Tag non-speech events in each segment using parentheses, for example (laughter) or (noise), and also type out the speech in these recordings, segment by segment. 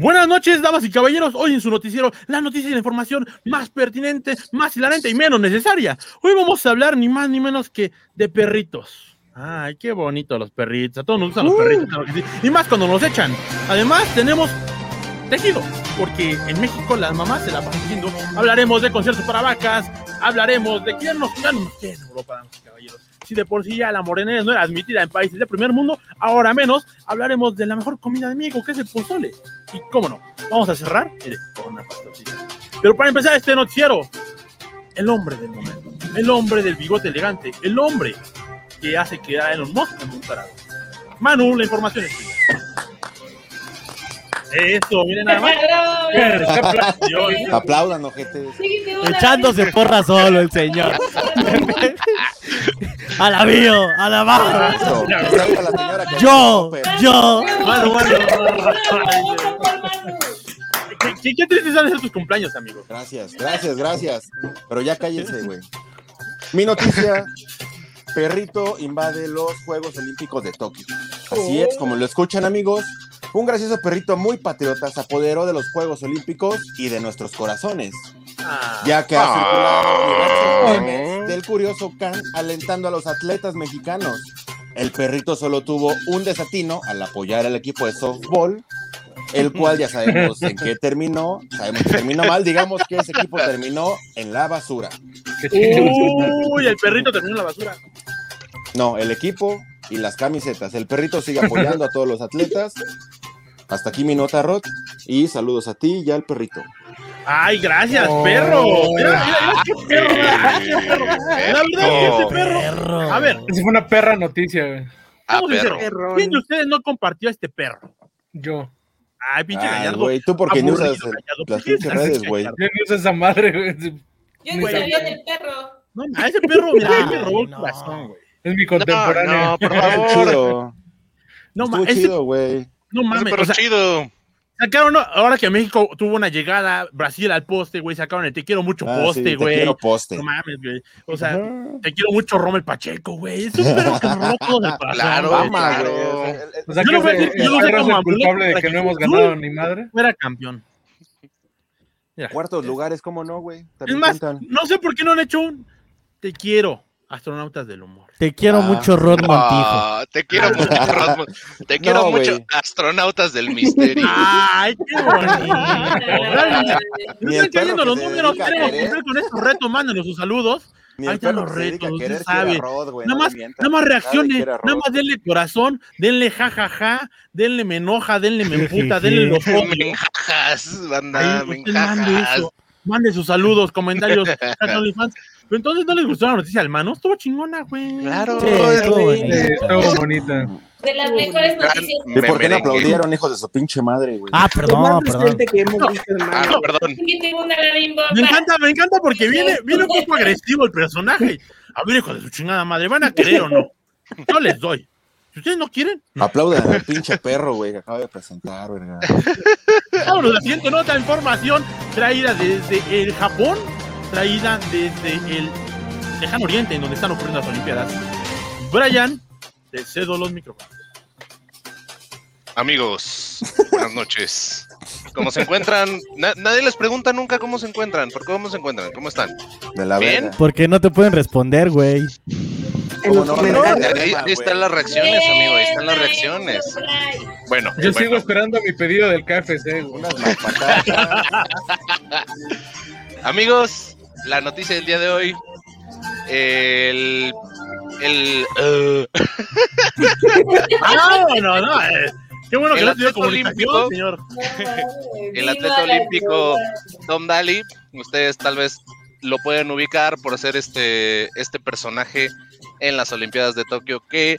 Buenas noches, damas y caballeros. Hoy en su noticiero, la noticia y la información más pertinente, más hilarante y menos necesaria. Hoy vamos a hablar ni más ni menos que de perritos. Ay, qué bonito los perritos. A todos nos gustan los perritos, claro que sí. Y más cuando nos echan. Además, tenemos tejido, porque en México las mamás se la van tejiendo. Hablaremos de conciertos para vacas, hablaremos de quién nos quiere en Europa, damas y caballeros. Si de por sí ya la morenés no era admitida en países de primer mundo, ahora menos, hablaremos de la mejor comida de México, que es el pozole. Y cómo no, vamos a cerrar con una pastorcita. Pero para empezar este noticiero, el hombre del momento, el hombre del bigote elegante, el hombre que hace quedar a Elon Musk en un tarado. Manu, la información es tuya. Eso, miren nada más. (laughs) Aplaudan, ojete. Echándose porra solo el señor. (laughs) a la mío, a la baja. Eso, aplauda a la señora que Yo, yo. Manu, Manu. ¿Qué, qué, de ser tus cumpleaños, amigos? Gracias, gracias, gracias. Pero ya cállense, güey. Mi noticia. Perrito invade los Juegos Olímpicos de Tokio. Así es, como lo escuchan amigos, un gracioso perrito muy patriota se apoderó de los Juegos Olímpicos y de nuestros corazones, ya que ha circulado diversos memes del curioso Khan alentando a los atletas mexicanos. El perrito solo tuvo un desatino al apoyar al equipo de softball, el cual ya sabemos en qué terminó, sabemos que terminó mal, digamos que ese equipo terminó en la basura. Uy, el perrito terminó en la basura. No, el equipo y las camisetas. El perrito sigue apoyando a todos los atletas. Hasta aquí mi nota, Rod. Y saludos a ti y al perrito. Ay, gracias, Oh. perro. Mira, mira, mira qué perro. mira, qué perro. La verdad es que este perro. Perro. A ver, Esa fue una perra noticia, güey. Ah, perro. ¿Quién de ustedes no compartió a este perro? Yo. Ay, pinche Ay, gallardo. güey, tú porque no usas el- Gallardo. las ¿Qué pinches haces, redes, güey. Gallardo? Yo ni uso esa madre, güey. Yo ni Güey. sabía del perro. No, a ese perro, mira, me robó el no. corazón, güey. Es mi No, contemporáneo. no, por (laughs) Estuvo favor. No, ma, Estuvo ese, chido, güey. no mames. perro O sea, chido. Sacaron, no, ahora que México tuvo una llegada, Brasil al poste, güey, sacaron el te quiero mucho Ah, sí, poste, te güey. quiero poste. No mames, güey. O sea, te quiero mucho Rommel Pacheco, güey. Es un perro que (laughs) del corazón. Claro, güey. Claro. O sea, Yo que no voy a decir- yo el no es culpable de que no hemos que ganado ni madre. Fuera campeón. Cuartos lugares, ¿cómo no, güey? Es más, cuentan. no sé por qué no han hecho un te quiero, astronautas del humor. Te quiero Ah. mucho, Rod Montijo. Ah, te quiero mucho, Rodman. Te (laughs) quiero No, mucho, güey. astronautas del misterio. (laughs) Ay, qué bonito. No están cayendo los números, queremos cumplir con estos retos, mándenos sus saludos. Ni Ahí están los retos, usted sabe. Rod, Nada no más, nada más era nada Rod. más denle corazón, denle jajaja, denle me enoja, denle me emputa, denle los (laughs) Me enjajas, banda, Ahí, me usted mande eso. Mande sus saludos, comentarios. Pero entonces no les gustó la noticia al mano, estuvo chingona, güey. Claro, Sí, es- estuvo bonita. De las mejores noticias. ¿Y por qué no aplaudieron, hijos de su pinche madre, güey? Ah, perdón, perdón. que hemos visto, Ah, no, perdón. Me encanta, me encanta porque viene, viene un poco agresivo el personaje. A ver, hijo de su chingada madre, ¿van a querer o no? Yo les doy. Si ustedes no quieren, Aplaudan al pinche perro, güey, que acaba de presentar, verga. vámonos. La siguiente nota de información traída desde el Japón, traída desde el lejano oriente, en donde están ocurriendo las Olimpiadas. Brian, te cedo los micrófonos. Amigos, buenas noches. ¿Cómo se encuentran? Na- nadie les pregunta nunca cómo se encuentran. ¿Por qué cómo se encuentran? ¿Cómo están? De la Bien. Porque no te pueden responder, güey. Ahí, ahí están las reacciones, amigo. Ahí están las reacciones. Bueno, Yo bueno. sigo esperando mi pedido del KFC. Unas. Amigos, la noticia del día de hoy. El. El. eh, (laughs) Ah, no, no. eh, qué bueno que El estudió atleta olímpico. señor. el atleta olímpico Tom Daly, ustedes tal vez lo pueden ubicar por ser este, este personaje en las Olimpiadas de Tokio que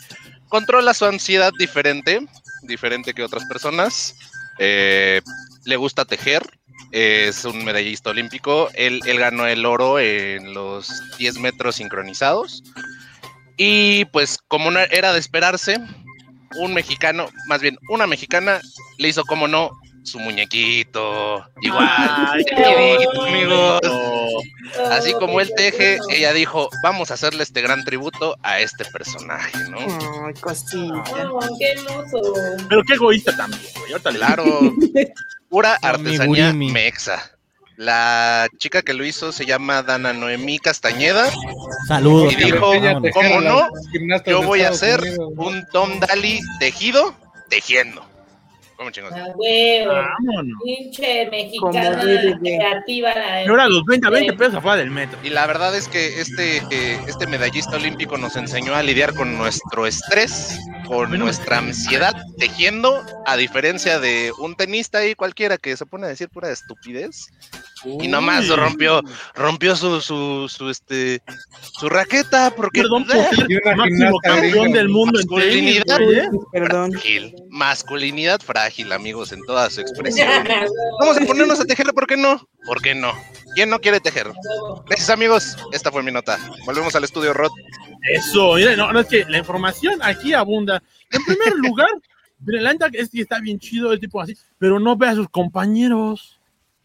controla su ansiedad diferente, diferente que otras personas. Eh, le gusta tejer, es un medallista olímpico. Él, él ganó el oro en los 10 metros sincronizados. Y pues como no era de esperarse, un mexicano, más bien una mexicana, le hizo como no su muñequito. Igual, Ay, amigos. bonito. Así como él teje, ella dijo, vamos a hacerle este gran tributo a este personaje, ¿no? Ay, cosita. Oh, qué hermoso. Pero qué egoísta también, güey. Claro, (laughs) Pura artesanía mexa. La chica que lo hizo se llama Dana Noemí Castañeda. Saludos. Y dijo. ¿cómo no? Yo voy a hacer un Tom Daly tejido, tejiendo. ¿Cómo chingados? A huevo. Vámonos. Pinche mexicana creativa. La Y ahora los 20 20 pesos afuera del metro. Y la verdad es que este, eh, este medallista olímpico nos enseñó a lidiar con nuestro estrés, con nuestra ansiedad tejiendo, a diferencia de un tenista ahí cualquiera que se pone a decir pura estupidez. Y nomás rompió, rompió su, su, su, este, su raqueta porque Perdón por (laughs) máximo campeón del mundo en tenis, Masculinidad. güey, ¿eh? Perdón. frágil, masculinidad frágil, amigos, en toda su expresión. Vamos a ponernos a tejer, ¿por qué no? ¿Por qué no? ¿Quién no quiere tejer? Gracias, amigos. Esta fue mi nota. Volvemos al estudio, Rod. Eso, mira, no, no es que la información aquí abunda. En primer (laughs) lugar, mira, la neta es que está bien chido el tipo así, pero no ve a sus compañeros.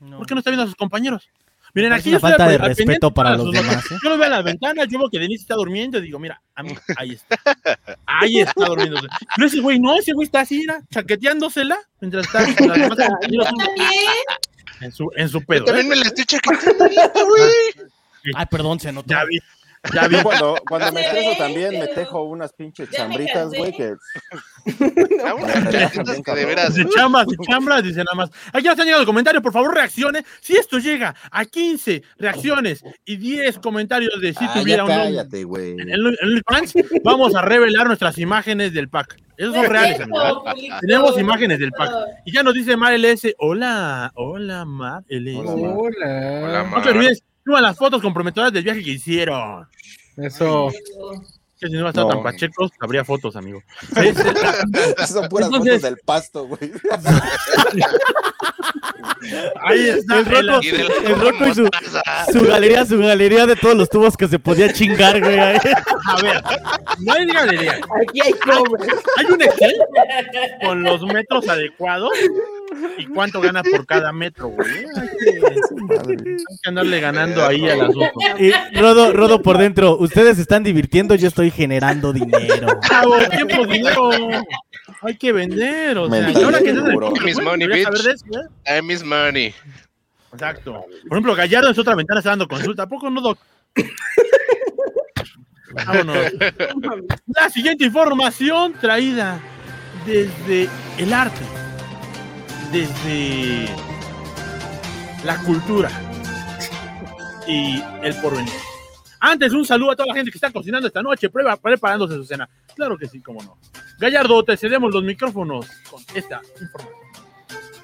No. ¿Por qué no está viendo a sus compañeros? Miren, Es aquí una yo estoy falta al- de respeto para los demás. ¿eh? Yo lo veo a la ventana, yo veo que Denise está durmiendo y digo, mira, a mí, ahí está. Ahí está durmiendo. Pero ese güey, no, ese güey está así, mira, chaqueteándosela mientras está con las demás (laughs) compañeras También. en su, en su Yo pedo. también ¿eh? me la estoy chaqueteando (laughs) güey. Ay, perdón, se notó. Ya vi, ya vi. Yo cuando, cuando me estreso también me tejo unas pinches chambritas, güey, que (laughs) De veras. De chambras, dice nada más. Aquí ya están llegando comentarios, por favor, reaccione. Si esto llega a 15 reacciones y 10 comentarios de si Ah, tuviera un cállate, güey. en el, en el fans, vamos a revelar nuestras imágenes del pack. Esos son reales, amigos. Tenemos imágenes del pack. Y ya nos dice Mar LS. Hola, hola, Mar LS. Hola, Mar. Hola. Hola, No Mar. te olvides, suban las fotos comprometedoras del viaje que hicieron. Eso. Que si no va a estar No. tan pachecos, habría fotos, amigo. (laughs) (laughs) Son puras Entonces- fotos del pasto, güey. (laughs) ahí está. El del el Rocco y su, galería, su galería de todos los tubos que se podía chingar, güey. ahí. A ver, no hay galería. Aquí hay cobre. Hay un Excel con los metros adecuados (laughs) y cuánto gana por cada metro, güey. Hay que, hay que andarle ganando ahí al asunto. Y Rodo, Rodo por dentro, ustedes están divirtiendo, yo estoy generando dinero. Chavo, tiempo, dinero. Hay que vender, o sea, ahora que estás en el Miss Money, bitch. eso, ¿eh? I miss money. Exacto. Por ejemplo, Gallardo en su otra ventana está dando consulta. ¿A poco no, Doc? (laughs) Vámonos. La siguiente información traída desde el arte, desde la cultura y el porvenir. Antes, un saludo a toda la gente que está cocinando esta noche, prueba, preparándose su cena. Claro que sí, cómo no. Gallardo, te cedemos los micrófonos con esta información.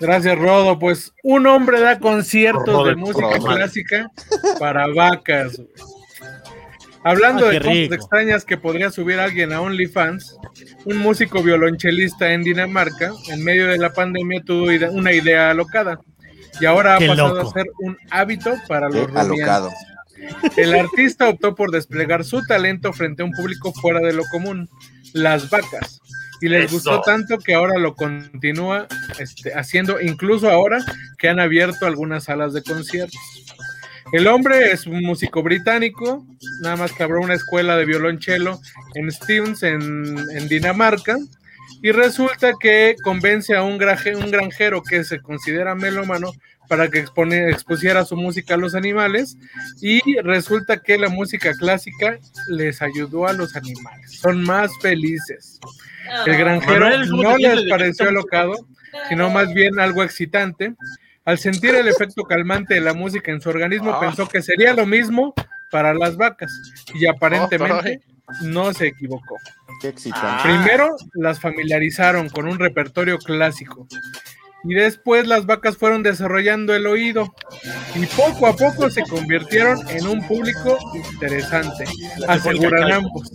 Gracias, Rodo. Pues un hombre da conciertos de música clásica para vacas. güey. Hablando Ah, de qué cosas rico. extrañas que podría subir alguien a OnlyFans, un músico violonchelista en Dinamarca, en medio de la pandemia, tuvo ide- una idea alocada. Y ahora ha Qué pasado loco. a ser un hábito para Qué los rumiantes. alocado. El artista optó por desplegar su talento frente a un público fuera de lo común, las vacas. Y les Eso. gustó tanto que ahora lo continúa este, haciendo, incluso ahora que han abierto algunas salas de conciertos. El hombre es un músico británico, nada más que abrió una escuela de violonchelo en Stevens, en, en Dinamarca, y resulta que convence a un, graje- un granjero que se considera melómano para que expone- expusiera su música a los animales, y resulta que la música clásica les ayudó a los animales, son más felices. El granjero Manuel, ¿cómo no les pareció alocado, sino más bien algo excitante. Al sentir el efecto calmante de la música en su organismo, Ah. pensó que sería lo mismo para las vacas y aparentemente no se equivocó. Qué excitante. Ah. Primero las familiarizaron con un repertorio clásico y después las vacas fueron desarrollando el oído y poco a poco se convirtieron en un público interesante, aseguran ambos.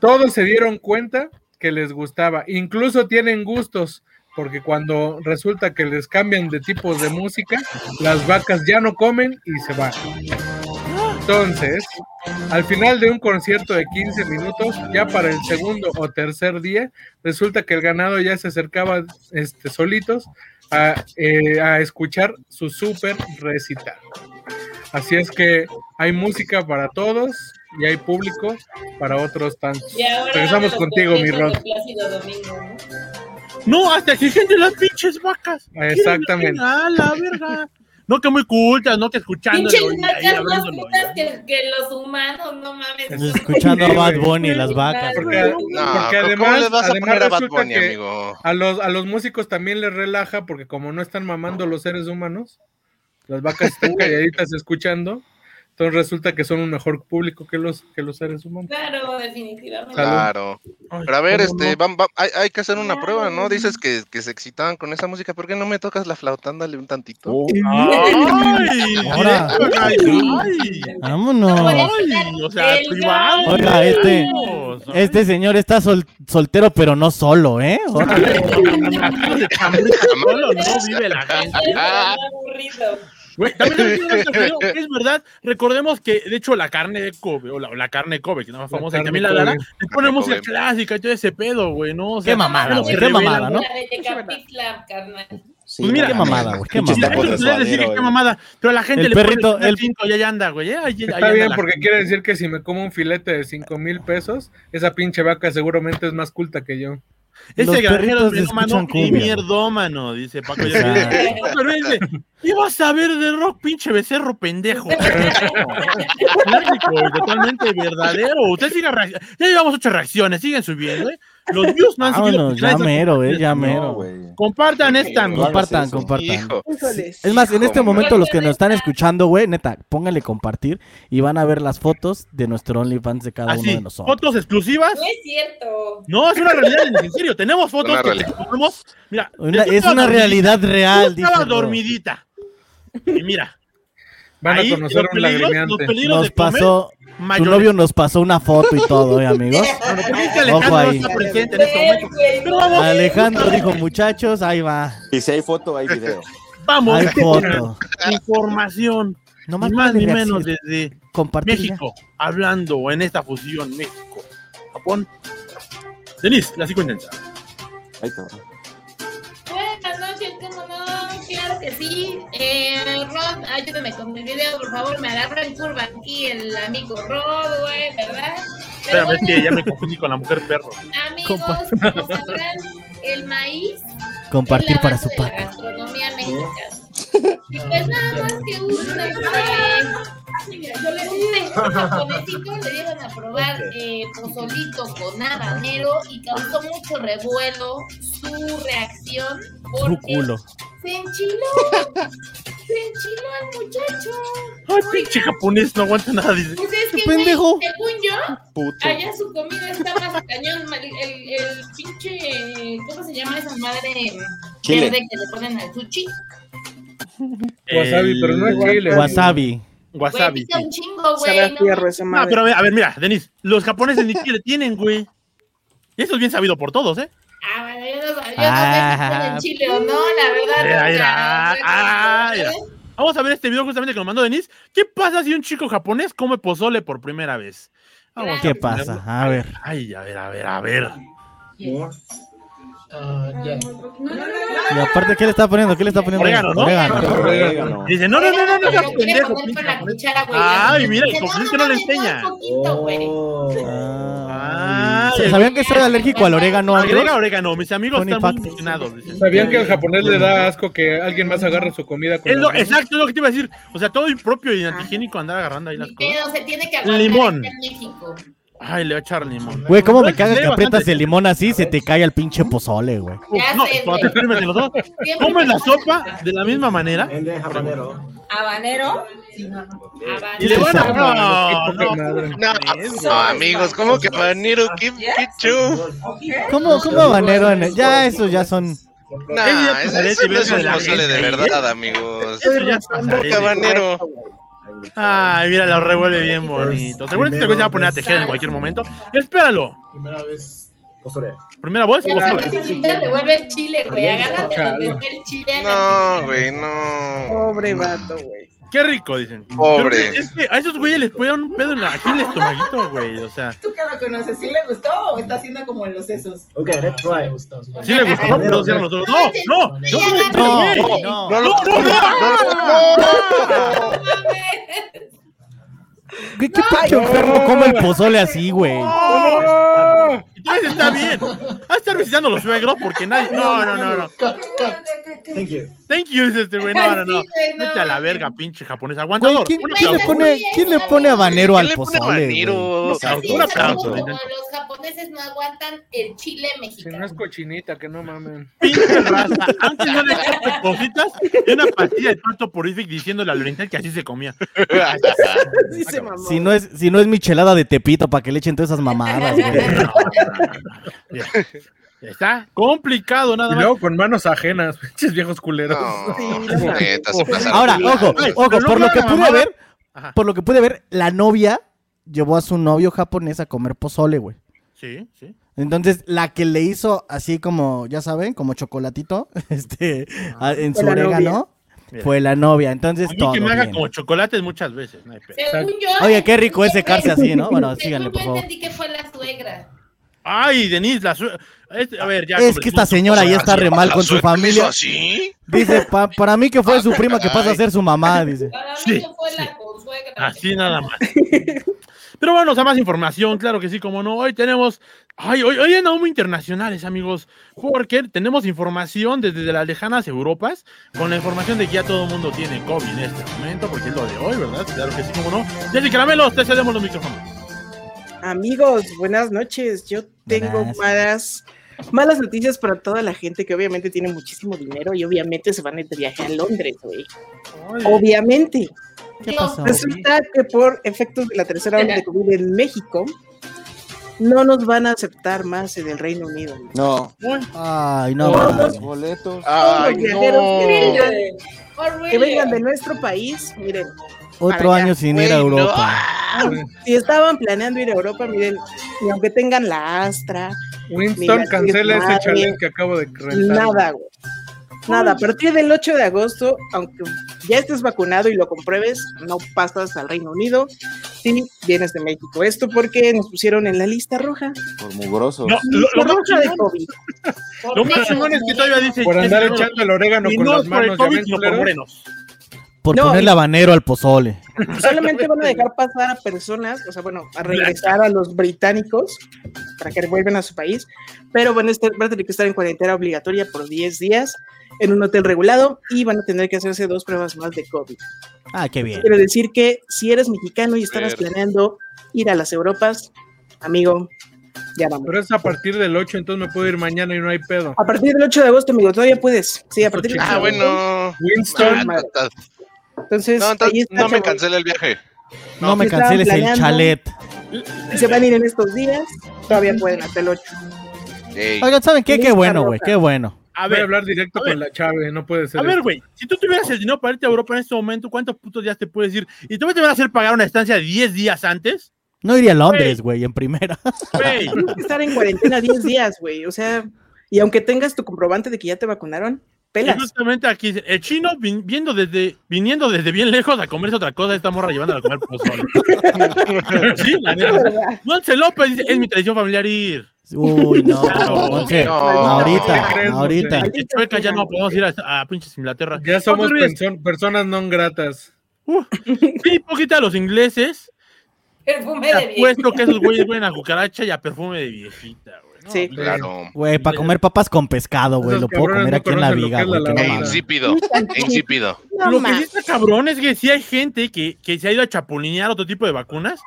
Todos se dieron cuenta que les gustaba, incluso tienen gustos, porque cuando resulta que les cambian de tipos de música, las vacas ya no comen y se van. Entonces, al final de un concierto de 15 minutos, ya para el segundo o tercer día, resulta que el ganado ya se acercaba este, solitos a, eh, a escuchar su súper recital. Así es que hay música para todos y hay público para otros tantos. Regresamos contigo, mi Rod. Domingo, ¿no? No, hasta exigen de las pinches vacas. Exactamente. A la verga. No que muy cultas, no que escuchando. Pinches vacas más putas que, que los humanos, no mames. Escuchando a Bad Bunny y las vacas. Porque, No, porque ¿cómo además, le vas a además poner a Bad Bunny, amigo? a los, a los músicos también les relaja porque como no están mamando los seres humanos, las vacas están (laughs) calladitas escuchando, entonces resulta que son un mejor público que los, que los seres humanos. Claro, definitivamente. Claro. Ay, Pero a ver, ¿cómo este, no? vam- vam- hay, hay que hacer una prueba, ¿no? Dices que, que se excitaban con esa música. ¿Por qué no me tocas la flauta? Ándale un tantito. Oh, Ay, Ahora. ay, ay. Vámonos. Ay, o sea, privado. Oiga, este-. Este señor está sol- soltero, pero no solo, ¿eh? Solo no vive la gente. Güey, también (laughs) es verdad. Recordemos que, de hecho, la carne de Kobe, o la, la carne de Kobe, que es la más La famosa, y también la. Lara, le pone Carne música Kobe. clásica y todo ese pedo, güey, ¿no? O sea, Qué mamada, se güey, qué mamada, ¿no? La de Tecapitla, carnal. sí, Pues mira, Qué mamada, güey, qué mamada. eso de es decir que qué mamada, pero a la gente El le perrito, pone el- 5 y ahí anda, güey. ¿eh? Ahí- Está bien, la porque gente. quiere decir que si me como un filete de 5 mil pesos, esa pinche vaca seguramente es más culta que yo. Ese Los granjero es melómano y mierdómano, dice Paco. Pero dice, ibas a ver de rock, pinche becerro pendejo. (laughs) Clásico y totalmente verdadero. Usted siga reaccionando. Ya llevamos ocho reacciones, siguen subiendo, ¿eh? Los views no han. Vámonos, ya mero, eh, ya No, mero. güey. Compartan esta. No Compartan, compartan. Hijo. Es más, en este Hijo, momento los que nos están escuchando, güey, neta, pónganle compartir y van a ver las fotos de nuestro OnlyFans de cada uno Así, de nosotros. fotos exclusivas. No es cierto. No, es una realidad, en serio. Tenemos fotos Una que tenemos. Mira, Una- es una realidad real, tú Ro. dormidita. Y mira, Van ahí, a conocer los un peligros Nos de tu novio nos pasó una foto y todo, ¿eh, amigos? (laughs) Bueno, Ojo ahí. está presente en este momento. Alejandro dijo, muchachos, ahí va, Y si hay foto, hay video. vamos. hay foto. Información. No Ni más, ni menos desde compartir ya. México, hablando en esta fusión México, Japón. Denise, la psicointensa. Ay, cabrón. Eh, Rod, ayúdame con mi video, por favor. Me agarró en curva aquí el amigo Rod, güey, ¿verdad? Pero Espérame, es bueno, que ya me confundí con la mujer perro. amigos, como sabrán, el maíz Compartir es la para base su de la paca. gastronomía mexicana. Y pues nada más que un, este, un japonesito le dieron a probar eh, pozolito con habanero y causó mucho revuelo su reacción Su porque culo. se enchiló. (laughs) Se enchiló el muchacho. Ay, pinche japonés, no aguanta nada. Dice. Pues es que, Pendejo. güey, según yo, Puto. allá su comida está más cañón. El, el, el pinche, ¿cómo se llama esa madre Chile. verde que le ponen al sushi? Wasabi, pero no es chile. Wasabi. Wasabi. un chingo, güey. No, pero a ver, a ver, mira, Denise, los japoneses ni siquiera tienen, güey. Y eso es bien sabido por todos, ¿eh? Ah, bueno, yo no, yo no sé si Ah, chile o no, la verdad. Ah. Vamos a ver este video justamente que nos mandó Denise. ¿Qué pasa si un chico japonés come pozole por primera vez? Vamos ¿Qué a pasa? A ver. Ay, a ver, a ver, a ver. Y aparte, ¿qué le está poniendo? ¿Qué le está poniendo? Orégano, ¿no? Orégano. Dice, no, no, no, no, no, Pero no, pendejo. Ay, mira, es que no le enseña. Ah. Ay, ¿Sabían que soy alérgico al orégano? Agrega orégano, mis amigos están muy emocionados. ¿Sabían que al japonés le da asco que alguien más agarre su comida con Es lo, las manos? exacto, es lo que te iba a decir. O sea, todo impropio y antigénico andar agarrando ahí las cosas. pedo, se tiene que Limón. en México. Ay, le voy a echar limón. Güey, ¿cómo me Sí, cagas que aprietas el limón así? Se te cae al pinche pozole, güey. No, cuando te en los dos. Comen la sopa de la misma manera habanero. ¿Habanero? y le van a. No, no, madre. No, no, amigos, ¿cómo que habanero? ¿Qué? ¿Cómo, cómo habanero? en el- Ya, eso ya son... No, Ella eso, no de es un pozole de verdad, amigos. Eso ya es pasaré ¿Qué de- habanero? Ay, mira, lo revuelve bien bonito. Seguramente se va a poner a tejer en cualquier momento. Espéralo. Primera vez. Primera chile, güey. Agárrate donde esté el chile. No, güey, no. Pobre vato, güey. Qué rico, dicen. Pobre. Es que a esos güeyes les puede dar un pedo en la, aquí en el estomaguito, güey. O sea, ¿Tú que lo conoces? ¿Sí le gustó o está haciendo como en los sesos? Ok, let's try. sí le gustó, pero cierran los ojos. No, no, no, No, güey. no. No, no, no, no, ¿Qué, qué pinche enfermo come el pozole así, güey? Pues está bien. Va a estar visitando los suegros porque nadie. No, no, no, no. Thank you. Thank you, este güey. No, no, (laughs) no. No, Vete a la no. verga, pinche japonés. Aguantador. ¿quién, quién le pone, quién le pone habanero ¿Quién al pozole, habanero? Un aplauso. los japoneses no aguantan el chile Si no mexicano. es cochinita, que no mamen. Pinche raza. Antes no le echaste cositas y una pastilla de pasto purific diciéndole al oriental que así se comía. (laughs) Sí se mamó. Si no es, si no es michelada de Tepito, para que le echen todas esas mamadas, güey. (laughs) Está complicado nada Y más. luego con manos ajenas, (laughs) pinches viejos culeros. No, neta, se pasaron. Ahora, ojo, ojo, por lo que pude ver, Ajá. por lo que pude ver, la novia llevó a su novio japonés a comer pozole, güey. Sí, sí. Entonces, la que le hizo así como, ya saben, como chocolatito, (laughs) este, a- en su orégano, Bien. fue la novia. Entonces, A mí todo que me haga bien. como chocolates muchas veces. no. Según yo. Oye, qué rico es secarse así, ¿no? Bueno, yo síganle, por favor. entendí que fue la suegra. Ay, Denise, la este, A ver, ya. Es que esta señora ya está re mal ¿La con su familia. así? Dice, "Pa- para mí que fue Ah, su prima que pasa a caray. ser su mamá, dice. Para mí Sí, que fue sí. la consuegra. Así nada más. Pero bueno, a más información, claro que sí, como no. Hoy tenemos, ay, hoy, hoy andamos muy internacionales, amigos, porque tenemos información desde las lejanas Europas, con la información de que ya todo el mundo tiene COVID en este momento, porque es lo de hoy, ¿verdad? Claro que sí, como no. Jessy Caramelos, te cedemos los micrófonos. Amigos, buenas noches. Yo tengo Buenas. malas, malas noticias para toda la gente que obviamente tiene muchísimo dinero y obviamente se van a ir de viaje a Londres, güey. Obviamente. ¿Qué pasó? Resulta que por efectos de la tercera ola de COVID en México, no nos van a aceptar más en el Reino Unido. No. Ay, no. Todos. Los boletos. Ay, los viajeros que vengan, que vengan de nuestro país, miren, Otro allá. año sin ir a no. Europa. Si estaban planeando ir a Europa, miren, y aunque tengan la Astra, Winston, cancela ese chalet que acabo de rentar. Nada, güey. Nada, a partir del 8 de agosto, aunque ya estés vacunado y lo compruebes, no pasas al Reino Unido si vienes de México. Esto porque nos pusieron en la lista roja. Por mugrosos. No, lo, lo roja de COVID. (laughs) lo más chingón es que todavía dice. Por andar echando el orégano con no las es por el manos, ¿ya COVID, ven, sino por morenos. Por No, ponerle y- habanero al pozole. Solamente van a dejar pasar a personas, o sea, bueno, a regresar a los británicos para que vuelvan a su país, pero van a, estar, van a tener que estar en cuarentena obligatoria por 10 días en un hotel regulado y van a tener que hacerse dos pruebas más de COVID. Ah, qué bien. Quiero decir que si eres mexicano y estabas planeando ir a las Europas, amigo, ya vamos. Pero es a partir del 8, entonces me puedo ir mañana y no hay pedo. A partir del 8 de agosto, amigo, todavía puedes. Sí, a partir del 8 Ah, de agosto. bueno. Winston. Ah, Entonces, No, entonces está, no me cancele el viaje. No me canceles el chalet. Si se van a ir en estos días, todavía pueden hasta el 8. Ey, Oigan, ¿saben qué? Qué bueno, güey, qué bueno. A voy a ver, hablar directo a ver. con la Chave, no puede ser. A ver, güey, si tú tuvieras el dinero para irte a Europa en este momento, ¿cuántos putos días te puedes ir? ¿Y tú me te van a hacer pagar una estancia de 10 días antes? No iría a Londres, güey, en primera. (laughs) Güey, Tienes que estar en cuarentena 10 días, güey. O sea, y aunque tengas tu comprobante de que ya te vacunaron, pelas. justamente aquí dice, el chino vin- viendo desde, viniendo desde bien lejos a comerse otra cosa, esta morra llevándola a comer pozole. sí, la neta. Monse López dice, es mi tradición familiar ir. Uy, no. Claro. Monse, No. ahorita, ¿Qué crees, ahorita. Chueca ya no podemos ir a, a pinches Inglaterra. Ya somos perso- personas no gratas. Sí, poquita a los ingleses. Perfume de vieja. apuesto que esos güeyes huelen a cucaracha y a perfume de viejita, güey. ¿No? Sí. claro. Güey, para comer papas con pescado, güey. Lo puedo comer no aquí en la viga, güey. E insípido. E insípido. No, Lo que sí está cabrón es que si hay gente que, que se ha ido a chapulinear otro tipo de vacunas,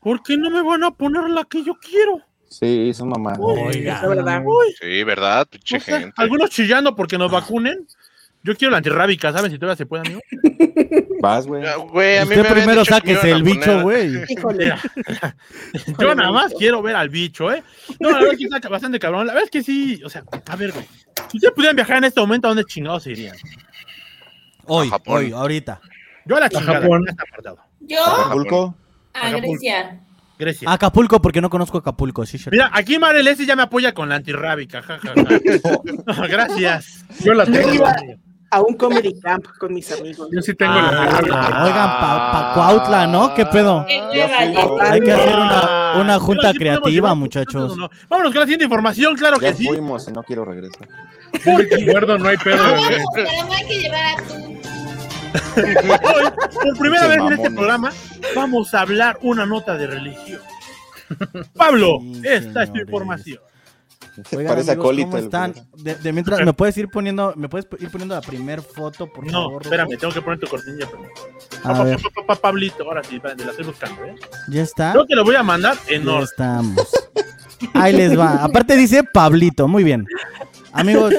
¿por qué no me van a poner la que yo quiero? Sí, son mamás. Oiga. La verdad. Sí, ¿verdad? Pinche o sea, gente. algunos chillando porque nos vacunen. Yo quiero la antirrábica, ¿saben? Si todavía se puede, amigo. (laughs) Vas, güey. Güey, a mí Usted me primero a el bicho, güey. (laughs) Híjole. (laughs) Yo nada más quiero ver al bicho, ¿eh? No, la verdad es que está bastante cabrón. La verdad es que sí, o sea, a ver, güey. Si ustedes pudieran viajar en este momento, ¿a dónde chingados se irían? Hoy, Japón. hoy, ahorita. Yo a la chingada, Japón. está apartado. Yo Acapulco. a Grecia. Grecia. Acapulco, porque no conozco Acapulco, sí. Mira, aquí Marel ese ya me apoya con la antirrábica, ja, ja, ja. Gracias. Yo la tengo. A un comedy camp con mis amigos. Yo sí tengo Ah, la Oigan, pa, pa Cuautla, ¿no? ¿Qué pedo? Qué Hay que hacer una, una Ah, junta sí podemos creativa, llevar- muchachos. no, no. Vámonos con la siguiente información, claro Ya que sí. fuimos y no quiero regresar. Gordo, no hay pedo, Vamos, bebé. pero no hay que llevar a tu. Hoy, por primera vez en este programa, vamos a hablar una nota de religión. Pablo, Sí, esta es tu señores. información. Oigan, Parece amigos, acólito ¿cómo están? De, de mientras, ¿me puedes ir poniendo, me puedes ir poniendo la primer foto, por No, favor? espérame, Rocco? tengo que poner tu cortinilla. primero. A Pa, ver, pa, pa, pa, Pablito, ahora sí, espérate, la estoy buscando, ¿eh? ya está. Creo que lo voy a mandar en Ya orden. estamos. Ahí les va. Aparte dice Pablito, muy bien. Amigos,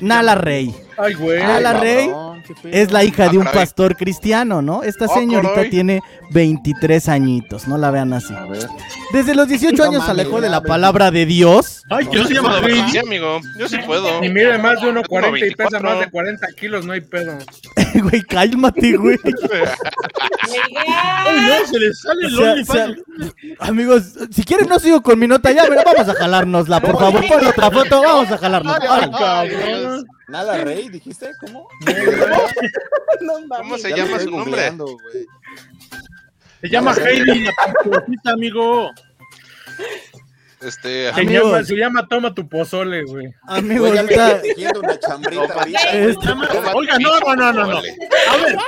Nala Rey. Ay, güey. Ah, la Rey Cabrón. Es la hija de un Ah, caray. pastor cristiano, ¿no? Esta Oh, señorita tiene 23 añitos, no la vean así. A ver. Desde los 18 No años se alejó de la palabra de Dios. Ay, Yo llama sí puedo, Heidi. sí, amigo. Yo sí puedo. Ni mide más de Yo 1.40 y pesa 24. más de 40 kilos, no hay pedo. (laughs) Güey, cálmate, güey. Ay, no, se le sale el O sea, OnlyFans. Amigos, si quieren no sigo con mi nota ya, pero vamos a jalárnosla, por favor. Pon otra foto, vamos a jalárnosla. Ay, Órale. Cabrón. Nala Rey, dijiste, ¿cómo? (laughs) No ¿Cómo se Ya llama su nombre? Se llama Heidi, la pantuflita, amigo. Este, Se Amigos. llama, se llama Toma tu pozole, güey. Amigos, Güey, ya me tejiendo una chambrita ahorita. es- Se llama- Oiga, no, no, no, no, no. A ver,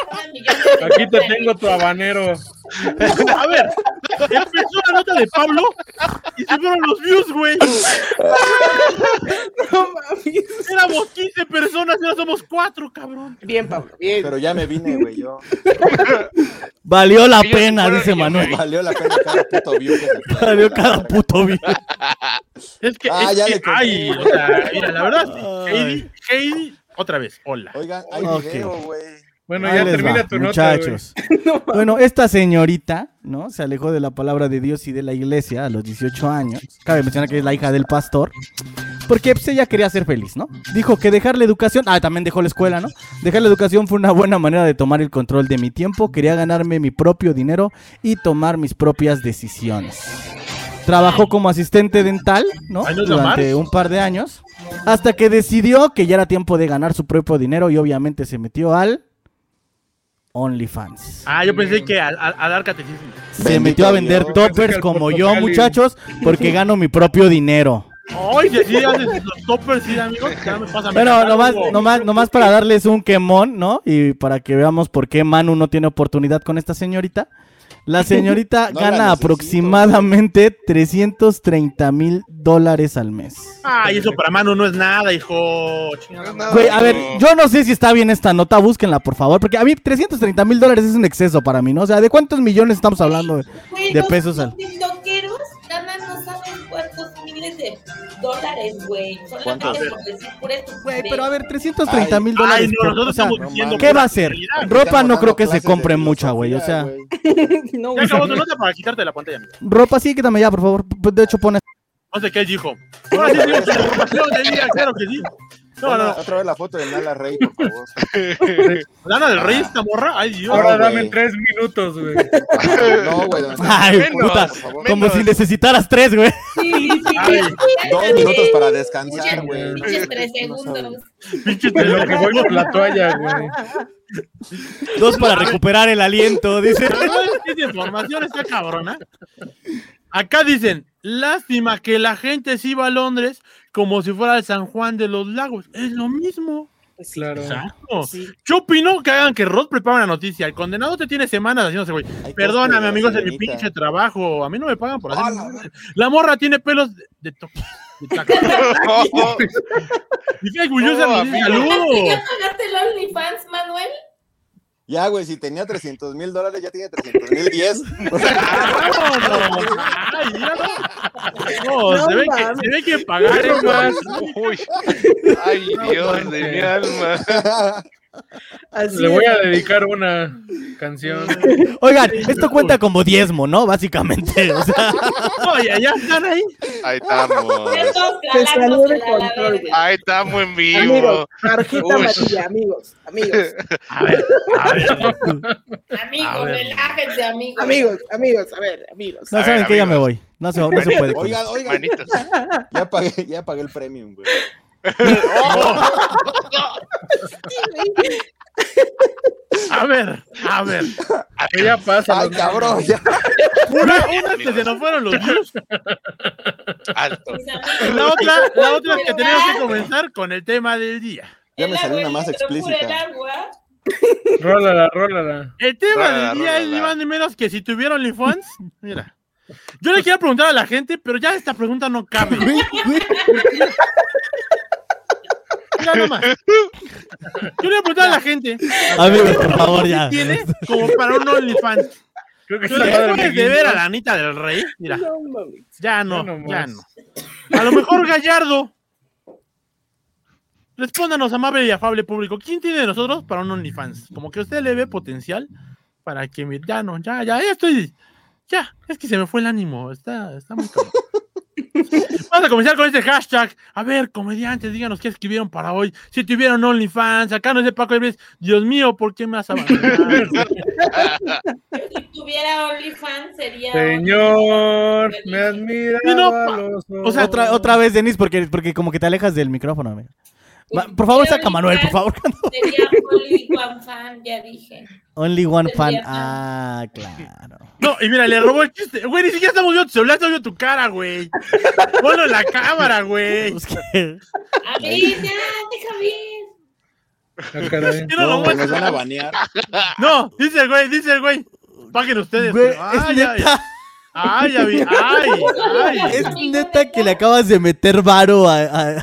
Aquí te tengo tu habanero. (laughs) a ver. Empezó la nota de Pablo y se fueron los views, güey. (laughs) No mames. Éramos 15 personas y ahora somos 4, cabrón. Bien, Pablo. Bien. Pero ya me vine, güey, yo. (laughs) valió la pena, dice Manuel. Valió la pena cada puto view que se. Valió cada puto video. Es que, Ah, es ya que, le ay, o sea, mira, la verdad. Heidi, Heidi, otra vez, hola. Oigan, hay Ok. video, güey. Bueno, Ahí ya termina va, tu nota, muchachos. (laughs) bueno, esta señorita, ¿no? Se alejó de la palabra de Dios y de la iglesia a los 18 años. Cabe mencionar que es la hija del pastor. Porque pues, ella quería ser feliz, ¿no? Dijo que dejar la educación, ah, también dejó la escuela, ¿no? Dejar la educación fue una buena manera de tomar el control de mi tiempo. Quería ganarme mi propio dinero y tomar mis propias decisiones. Trabajó como asistente dental, ¿no? Ay, ¿no es Durante un par de años. Hasta que decidió que ya era tiempo de ganar su propio dinero y obviamente se metió al OnlyFans. Ah, yo pensé que a, a- a dar catecismo. Se Bendito metió a vender Dios. toppers como yo, muchachos, porque gano mi propio dinero. Ay, si así haces los toppers, sí, amigo, ya me pasa. Bueno, nomás, nomás, nomás para darles un quemón, ¿no? Y para que veamos por qué Manu no tiene oportunidad con esta señorita. La (laughs) señorita No gana aproximadamente 330 mil dólares al mes. Ay, eso para Manu no es nada, hijo. Güey, a ver, yo no sé si está bien esta nota, búsquenla por favor, porque a mí 330 mil dólares es un exceso para mí, ¿no? O sea, ¿de cuántos millones estamos hablando? De los- pesos al- Los ganan no saben cuántos miles de dólares, güey. ¿Cuánto? Solamente por decir por esto. Güey, pero a ver, 330 mil Ay, dólares. no, por- nosotros o sea, estamos no diciendo. ¿Qué va a hacer? realidad. Ropa no creo que se compre mucha, güey. O sea. No, Ya acabó tu nota para quitarte la pantalla, amigo. ropa sí, quítame ya, por favor. Pues, De hecho, pone. No sé qué dijo. Ahora sí, digo, la información del día, claro que sí. No, no, Ponla no. Otra vez la foto de Nala Rey, por favor. (laughs) Lana del Rey, esta morra. Ay, Dios. Ahora No, dame tres minutos, güey. (laughs) No, güey. Ay, Menos, puta. Como si necesitaras tres, güey. Sí, sí, Ay, Dos minutos para descansar, güey. Pinches tres segundos. Pinche De lo que voy por la toalla, güey. Dos para recuperar el aliento, dice. Información está cabrona. Acá dicen, lástima que la gente se iba a Londres como si fuera el San Juan de los Lagos. Es lo mismo. Claro. Exacto. Sí. Yo opino que hagan que Rod prepare una noticia. El condenado te tiene semanas haciéndose, güey. Perdóname, de amigos, en mi pinche trabajo. A mí no me pagan por hacer. Hola. La morra tiene pelos de, de to- de orgullosa dice, amigo. ¡Salud! ¿Ya pagaste el OnlyFans, Manuel? Ya, güey, si tenía 300 mil dólares, ya tiene 300 mil 10. (laughs) ¡Vámonos! ¡Ay, ya no! No, se, ve que, se ve que pagar es más. Uy. Ay, Dios de mi alma. Así Le voy es. a dedicar una canción. (laughs) Oigan, esto cuenta como diezmo, ¿no? Básicamente. O sea, (laughs) Oye, ya están ahí. Ahí estamos. Se salió de control. Ahí estamos en vivo. Amigos, tarjeta amarilla, amigos, amigos, (laughs) A ver, a ver. Amigos, A ver. relájense, amigos. amigos, amigos, a ver, amigos. no A saben ver, que ya me voy. No se, no se puede. Oigan, oigan. Manitos. Ya pagué, ya pagué el premium, güey. (laughs) A ver, a ver. ¿Qué ya pasa? Ay, los- cabrón, ya. Una, una que se nos fueron los views. Alto. La otra, la otra es que tenemos que comenzar con el tema del día. Ya me salió una más explícita. agua. Rólala, rólala. El tema Rólala, del día es ni más ni menos que si tuvieron OnlyFans. Mira. Yo le quiero preguntar a la gente, pero ya esta pregunta no cabe. Mira nomás. Yo le voy a preguntar a la gente. A ver, por favor, ya. ¿Qué tiene como para un OnlyFans? Creo que Tú le puedes deber a la Anita del Rey. Mira, ya no, Ya no ya más. no. A lo mejor Gallardo. Respóndanos, amable y afable público. ¿Quién tiene de nosotros para un OnlyFans? Como que usted le ve potencial para que ya no, ya, ya, ya estoy. Ya, es que se me fue el ánimo. Está, está muy cabrón. Vamos a comenzar con este hashtag. A ver, comediantes, díganos qué escribieron para hoy. Si tuvieron OnlyFans, acá no es de Paco Ives. Dios mío, ¿por qué me has abandonado? Si tuviera OnlyFans sería. Señor, me admira no, o sea, Otra, otra vez, Denis, porque, porque como que te alejas del micrófono, amigo. Por favor, saca a Manuel, por favor. Sería Only One Fan, ya dije. Only one fan. Ah, claro. No, y mira, le robó el chiste. Güey, ni siquiera estamos viendo tu celular, estamos viendo tu cara, güey. Ponlo en la cámara, güey. Es que- (laughs) A ver, ya, deja ver. Ah, caray. ¿Qué no lo No, nos van a banear. No, dice el güey, dice el güey. Paguen ustedes. Güey, Ay, es ay, neta, ay, ya vi. Ay, ay. es neta que le acabas de meter varo a, a,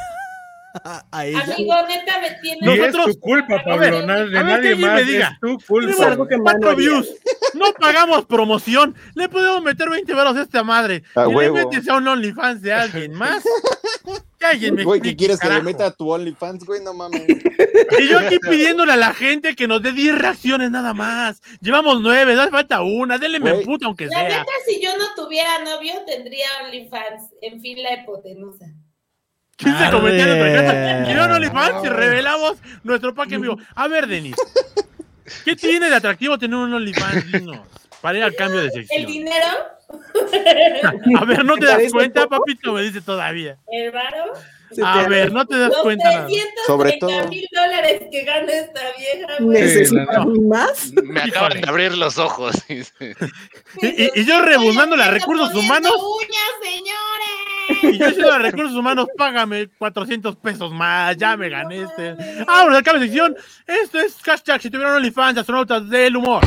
(laughs) a- ella. Amigo, neta, me tienes. Y es Nosotros- tu culpa, A ver, Pablo. a ver, que nadie alguien me más. diga. Es tu culpa. algo que Cuatro views. No pagamos promoción. Le podemos meter 20 varos a esta madre. A y huevo. le metes a un OnlyFans de alguien más. (laughs) Que alguien me Güey, ¿qué quieres que le carajo. meta a tu OnlyFans, güey? No mames. Y yo aquí pidiéndole a la gente que nos dé 10 reacciones nada más. Llevamos 9, da falta una. Denle me puta aunque La sea. neta, si yo no tuviera novio, tendría OnlyFans. En fin, la hipotenusa. 15 comentarios. Si no, OnlyFans, y revelamos nuestro pack en vivo. A ver, Denis. ¿Qué tiene de atractivo tener un OnlyFans? Dinos, para ir al cambio de ¿El sección. dinero? (laughs) A ver, ¿no te das cuenta, poco. papito? Me dice todavía. ¿El varo? A ver, no te das Los cuenta nada. 330 Sobre todo- mil dólares que gana esta vieja, güey. ¿Necesitas Sí, más? Me acaban de abrir los ojos. Y, y- y yo rebundando a recursos humanos. uñas, señores! Y yo diciendo a recursos humanos, págame 400 pesos más, ya me gané este. Ahora, cambio de sección. Esto es hashtag si tuvieron OnlyFans, astronautas del humor.